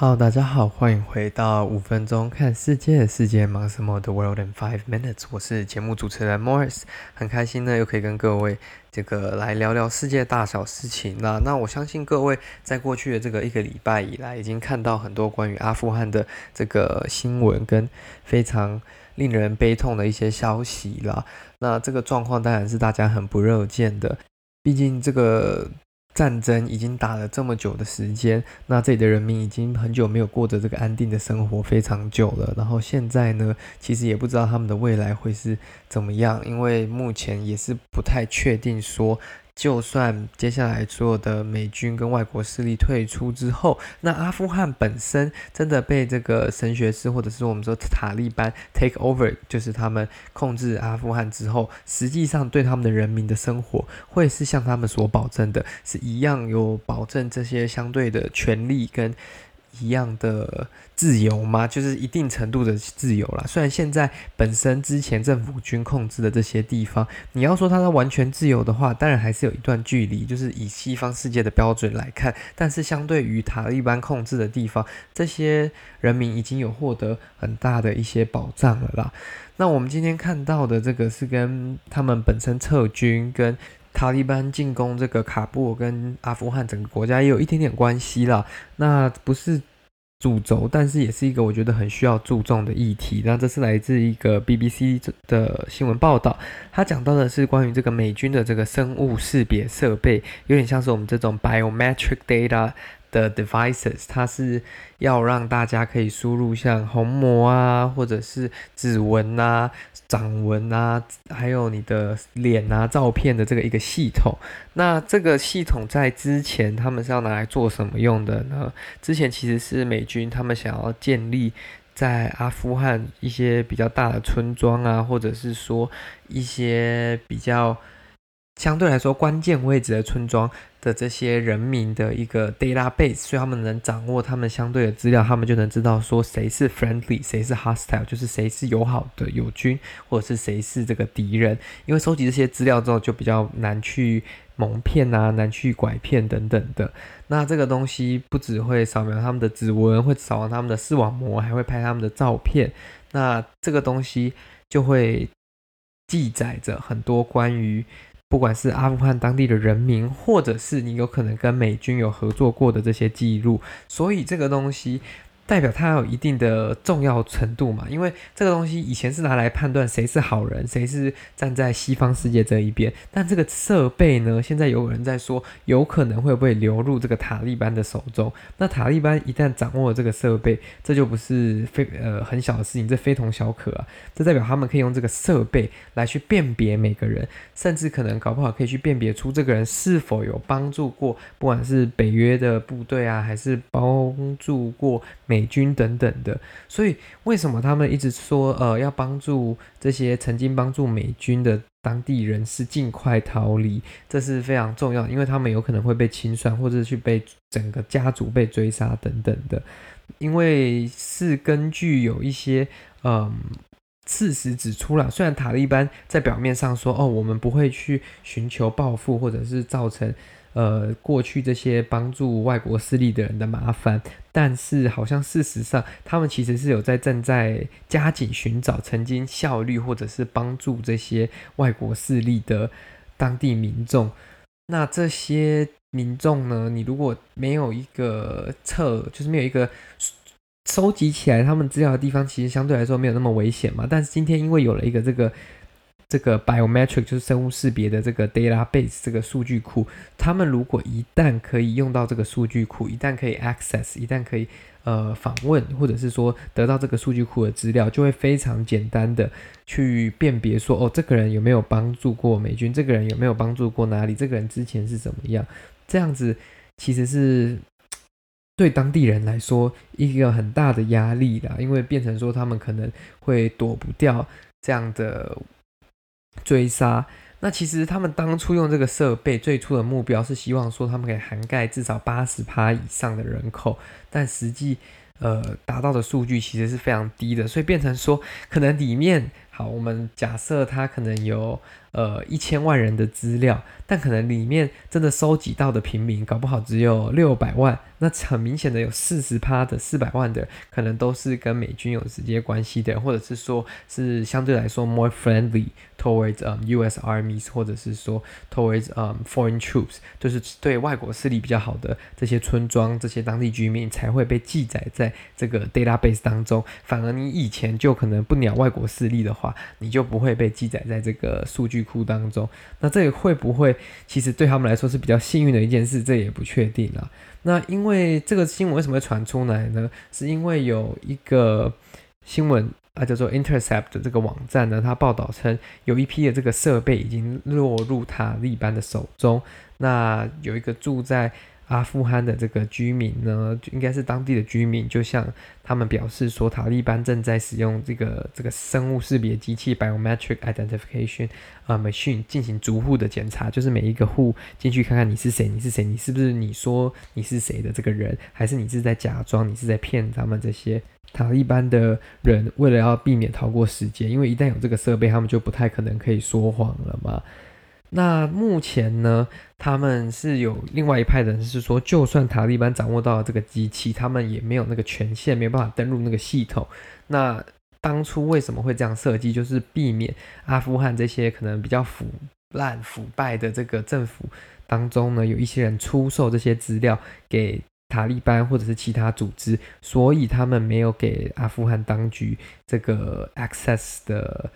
好大家好，欢迎回到五分钟看世界，世界忙什么？The World in Five Minutes。我是节目主持人 Morris，很开心呢，又可以跟各位这个来聊聊世界大小事情啦。那我相信各位在过去的这个一个礼拜以来，已经看到很多关于阿富汗的这个新闻跟非常令人悲痛的一些消息啦。那这个状况当然是大家很不乐见的，毕竟这个。战争已经打了这么久的时间，那这里的人民已经很久没有过着这个安定的生活，非常久了。然后现在呢，其实也不知道他们的未来会是怎么样，因为目前也是不太确定说。就算接下来所有的美军跟外国势力退出之后，那阿富汗本身真的被这个神学士或者是我们说塔利班 take over，就是他们控制阿富汗之后，实际上对他们的人民的生活会是像他们所保证的，是一样有保证这些相对的权利跟。一样的自由吗？就是一定程度的自由啦。虽然现在本身之前政府军控制的这些地方，你要说它是完全自由的话，当然还是有一段距离。就是以西方世界的标准来看，但是相对于塔利班控制的地方，这些人民已经有获得很大的一些保障了啦。那我们今天看到的这个是跟他们本身撤军跟。塔利班进攻这个卡布尔跟阿富汗整个国家也有一点点关系啦。那不是主轴，但是也是一个我觉得很需要注重的议题。那这是来自一个 BBC 的新闻报道，他讲到的是关于这个美军的这个生物识别设备，有点像是我们这种 biometric data。的 devices，它是要让大家可以输入像虹膜啊，或者是指纹啊、掌纹啊，还有你的脸啊、照片的这个一个系统。那这个系统在之前他们是要拿来做什么用的呢？之前其实是美军他们想要建立在阿富汗一些比较大的村庄啊，或者是说一些比较。相对来说，关键位置的村庄的这些人民的一个 database，所以他们能掌握他们相对的资料，他们就能知道说谁是 friendly，谁是 hostile，就是谁是友好的友军，或者是谁是这个敌人。因为收集这些资料之后，就比较难去蒙骗啊，难去拐骗等等的。那这个东西不只会扫描他们的指纹，会扫描他们的视网膜，还会拍他们的照片。那这个东西就会记载着很多关于。不管是阿富汗当地的人民，或者是你有可能跟美军有合作过的这些记录，所以这个东西。代表它有一定的重要程度嘛？因为这个东西以前是拿来判断谁是好人，谁是站在西方世界这一边。但这个设备呢，现在有人在说，有可能会不会流入这个塔利班的手中？那塔利班一旦掌握了这个设备，这就不是非呃很小的事情，这非同小可啊！这代表他们可以用这个设备来去辨别每个人，甚至可能搞不好可以去辨别出这个人是否有帮助过，不管是北约的部队啊，还是帮助过美。美军等等的，所以为什么他们一直说呃要帮助这些曾经帮助美军的当地人士尽快逃离？这是非常重要，因为他们有可能会被清算，或者去被整个家族被追杀等等的。因为是根据有一些嗯事实指出了，虽然塔利班在表面上说哦我们不会去寻求报复，或者是造成。呃，过去这些帮助外国势力的人的麻烦，但是好像事实上，他们其实是有在正在加紧寻找曾经效力或者是帮助这些外国势力的当地民众。那这些民众呢，你如果没有一个测，就是没有一个收集起来他们资料的地方，其实相对来说没有那么危险嘛。但是今天因为有了一个这个。这个 biometric 就是生物识别的这个 database 这个数据库，他们如果一旦可以用到这个数据库，一旦可以 access，一旦可以呃访问，或者是说得到这个数据库的资料，就会非常简单的去辨别说，哦，这个人有没有帮助过美军，这个人有没有帮助过哪里，这个人之前是怎么样，这样子其实是对当地人来说一个很大的压力啦，因为变成说他们可能会躲不掉这样的。追杀，那其实他们当初用这个设备，最初的目标是希望说他们可以涵盖至少八十趴以上的人口，但实际呃达到的数据其实是非常低的，所以变成说可能里面好，我们假设它可能有呃一千万人的资料，但可能里面真的收集到的平民，搞不好只有六百万。那很明显的有四十趴的四百万的，可能都是跟美军有直接关系的，或者是说是相对来说 more friendly towards um U.S. armies，或者是说 towards um foreign troops，就是对外国势力比较好的这些村庄、这些当地居民才会被记载在这个 database 当中。反而你以前就可能不鸟外国势力的话，你就不会被记载在这个数据库当中。那这个会不会其实对他们来说是比较幸运的一件事？这也不确定了。那因为这个新闻为什么会传出来呢？是因为有一个新闻啊，叫做 Intercept 的这个网站呢，它报道称有一批的这个设备已经落入塔利班的手中。那有一个住在阿富汗的这个居民呢，就应该是当地的居民，就像他们表示说，塔利班正在使用这个这个生物识别机器 （biometric identification） 啊、呃、machine 进行逐户的检查，就是每一个户进去看看你是谁，你是谁，你是不是你说你是谁的这个人，还是你是在假装，你是在骗他们这些塔利班的人，为了要避免逃过时间，因为一旦有这个设备，他们就不太可能可以说谎了嘛。那目前呢，他们是有另外一派人是说，就算塔利班掌握到了这个机器，他们也没有那个权限，没有办法登录那个系统。那当初为什么会这样设计？就是避免阿富汗这些可能比较腐烂、腐败的这个政府当中呢，有一些人出售这些资料给塔利班或者是其他组织，所以他们没有给阿富汗当局这个 access 的。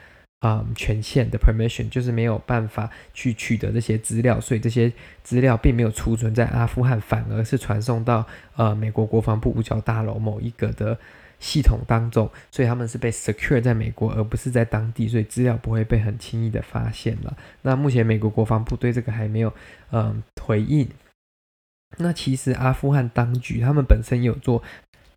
啊、嗯，权限的 permission 就是没有办法去取得这些资料，所以这些资料并没有储存在阿富汗，反而是传送到呃美国国防部五角大楼某一个的系统当中，所以他们是被 secure 在美国，而不是在当地，所以资料不会被很轻易的发现了。那目前美国国防部对这个还没有嗯回应。那其实阿富汗当局他们本身有做。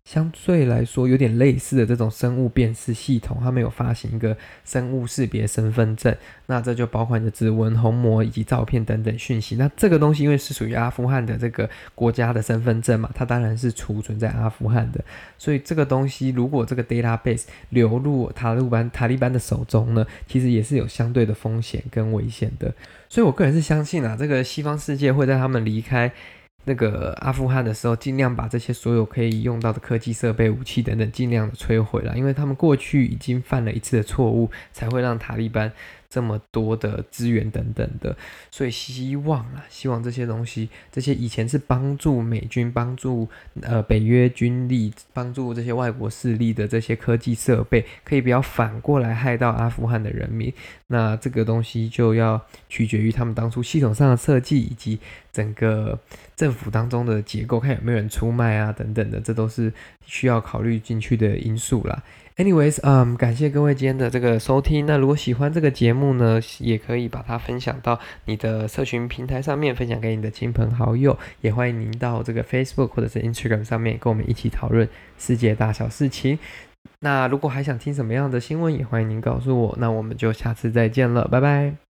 相对来说，有点类似的这种生物辨识系统，他们有发行一个生物识别身份证，那这就包括你的指纹、虹膜以及照片等等讯息。那这个东西因为是属于阿富汗的这个国家的身份证嘛，它当然是储存在阿富汗的。所以这个东西如果这个 database 流入塔利班塔利班的手中呢，其实也是有相对的风险跟危险的。所以我个人是相信啊，这个西方世界会在他们离开。那个阿富汗的时候，尽量把这些所有可以用到的科技设备、武器等等，尽量的摧毁了，因为他们过去已经犯了一次的错误，才会让塔利班。这么多的资源等等的，所以希望啊，希望这些东西，这些以前是帮助美军、帮助呃北约军力、帮助这些外国势力的这些科技设备，可以不要反过来害到阿富汗的人民。那这个东西就要取决于他们当初系统上的设计，以及整个政府当中的结构，看有没有人出卖啊等等的，这都是需要考虑进去的因素啦。Anyways，嗯，感谢各位今天的这个收听。那如果喜欢这个节目呢，也可以把它分享到你的社群平台上面，分享给你的亲朋好友。也欢迎您到这个 Facebook 或者是 Instagram 上面跟我们一起讨论世界大小事情。那如果还想听什么样的新闻，也欢迎您告诉我。那我们就下次再见了，拜拜。